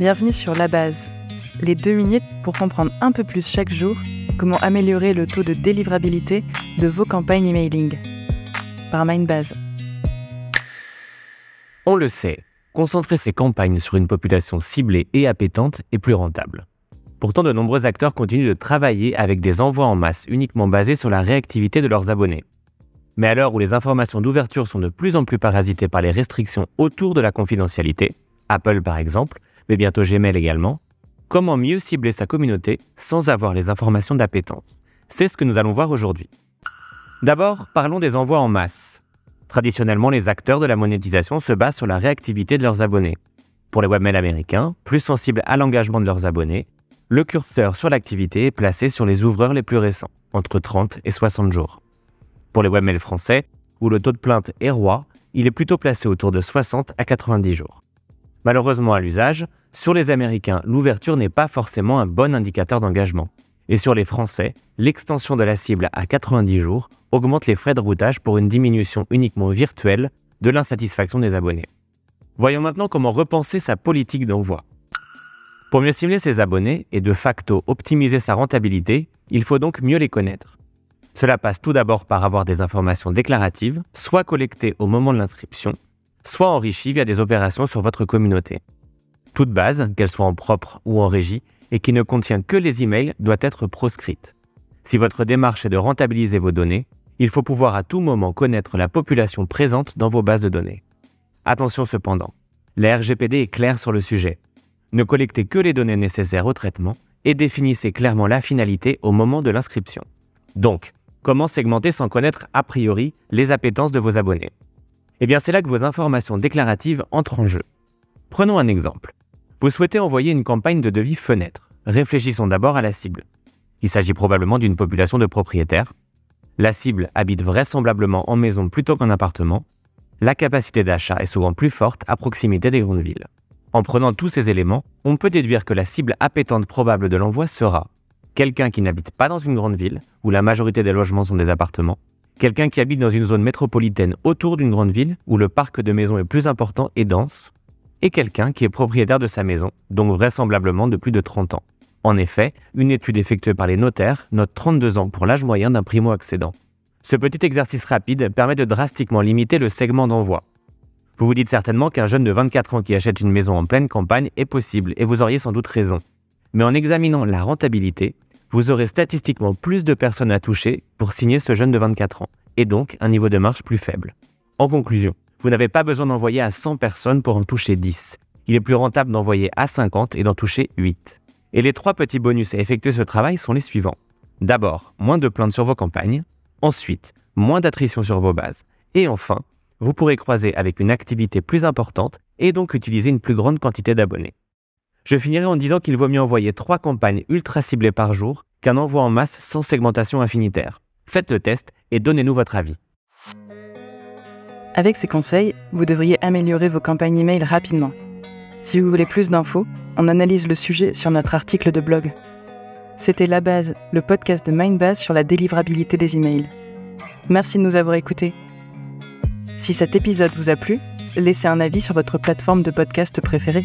Bienvenue sur La Base, les deux minutes pour comprendre un peu plus chaque jour comment améliorer le taux de délivrabilité de vos campagnes emailing. Par Mindbase. On le sait, concentrer ses campagnes sur une population ciblée et appétante est plus rentable. Pourtant, de nombreux acteurs continuent de travailler avec des envois en masse uniquement basés sur la réactivité de leurs abonnés. Mais à l'heure où les informations d'ouverture sont de plus en plus parasitées par les restrictions autour de la confidentialité, Apple par exemple, mais bientôt Gmail également, comment mieux cibler sa communauté sans avoir les informations d'appétence? C'est ce que nous allons voir aujourd'hui. D'abord, parlons des envois en masse. Traditionnellement, les acteurs de la monétisation se basent sur la réactivité de leurs abonnés. Pour les webmails américains, plus sensibles à l'engagement de leurs abonnés, le curseur sur l'activité est placé sur les ouvreurs les plus récents, entre 30 et 60 jours. Pour les webmails français, où le taux de plainte est roi, il est plutôt placé autour de 60 à 90 jours. Malheureusement à l'usage, sur les Américains, l'ouverture n'est pas forcément un bon indicateur d'engagement. Et sur les Français, l'extension de la cible à 90 jours augmente les frais de routage pour une diminution uniquement virtuelle de l'insatisfaction des abonnés. Voyons maintenant comment repenser sa politique d'envoi. Pour mieux cibler ses abonnés et de facto optimiser sa rentabilité, il faut donc mieux les connaître. Cela passe tout d'abord par avoir des informations déclaratives, soit collectées au moment de l'inscription, soit enrichies via des opérations sur votre communauté. Toute base, qu'elle soit en propre ou en régie, et qui ne contient que les emails, doit être proscrite. Si votre démarche est de rentabiliser vos données, il faut pouvoir à tout moment connaître la population présente dans vos bases de données. Attention cependant, la RGPD est claire sur le sujet. Ne collectez que les données nécessaires au traitement et définissez clairement la finalité au moment de l'inscription. Donc, Comment segmenter sans connaître a priori les appétences de vos abonnés? Eh bien c'est là que vos informations déclaratives entrent en jeu. Prenons un exemple. Vous souhaitez envoyer une campagne de devis fenêtre. Réfléchissons d'abord à la cible. Il s'agit probablement d'une population de propriétaires. La cible habite vraisemblablement en maison plutôt qu'en appartement. La capacité d'achat est souvent plus forte à proximité des grandes villes. En prenant tous ces éléments, on peut déduire que la cible appétante probable de l'envoi sera quelqu'un qui n'habite pas dans une grande ville, où la majorité des logements sont des appartements, quelqu'un qui habite dans une zone métropolitaine autour d'une grande ville, où le parc de maisons est plus important et dense, et quelqu'un qui est propriétaire de sa maison, donc vraisemblablement de plus de 30 ans. En effet, une étude effectuée par les notaires note 32 ans pour l'âge moyen d'un primo-accédant. Ce petit exercice rapide permet de drastiquement limiter le segment d'envoi. Vous vous dites certainement qu'un jeune de 24 ans qui achète une maison en pleine campagne est possible, et vous auriez sans doute raison. Mais en examinant la rentabilité, vous aurez statistiquement plus de personnes à toucher pour signer ce jeune de 24 ans, et donc un niveau de marge plus faible. En conclusion, vous n'avez pas besoin d'envoyer à 100 personnes pour en toucher 10. Il est plus rentable d'envoyer à 50 et d'en toucher 8. Et les trois petits bonus à effectuer ce travail sont les suivants. D'abord, moins de plaintes sur vos campagnes. Ensuite, moins d'attrition sur vos bases. Et enfin, vous pourrez croiser avec une activité plus importante et donc utiliser une plus grande quantité d'abonnés. Je finirai en disant qu'il vaut mieux envoyer trois campagnes ultra ciblées par jour qu'un envoi en masse sans segmentation infinitaire. Faites le test et donnez-nous votre avis. Avec ces conseils, vous devriez améliorer vos campagnes email rapidement. Si vous voulez plus d'infos, on analyse le sujet sur notre article de blog. C'était La Base, le podcast de Mindbase sur la délivrabilité des emails. Merci de nous avoir écoutés. Si cet épisode vous a plu, laissez un avis sur votre plateforme de podcast préférée.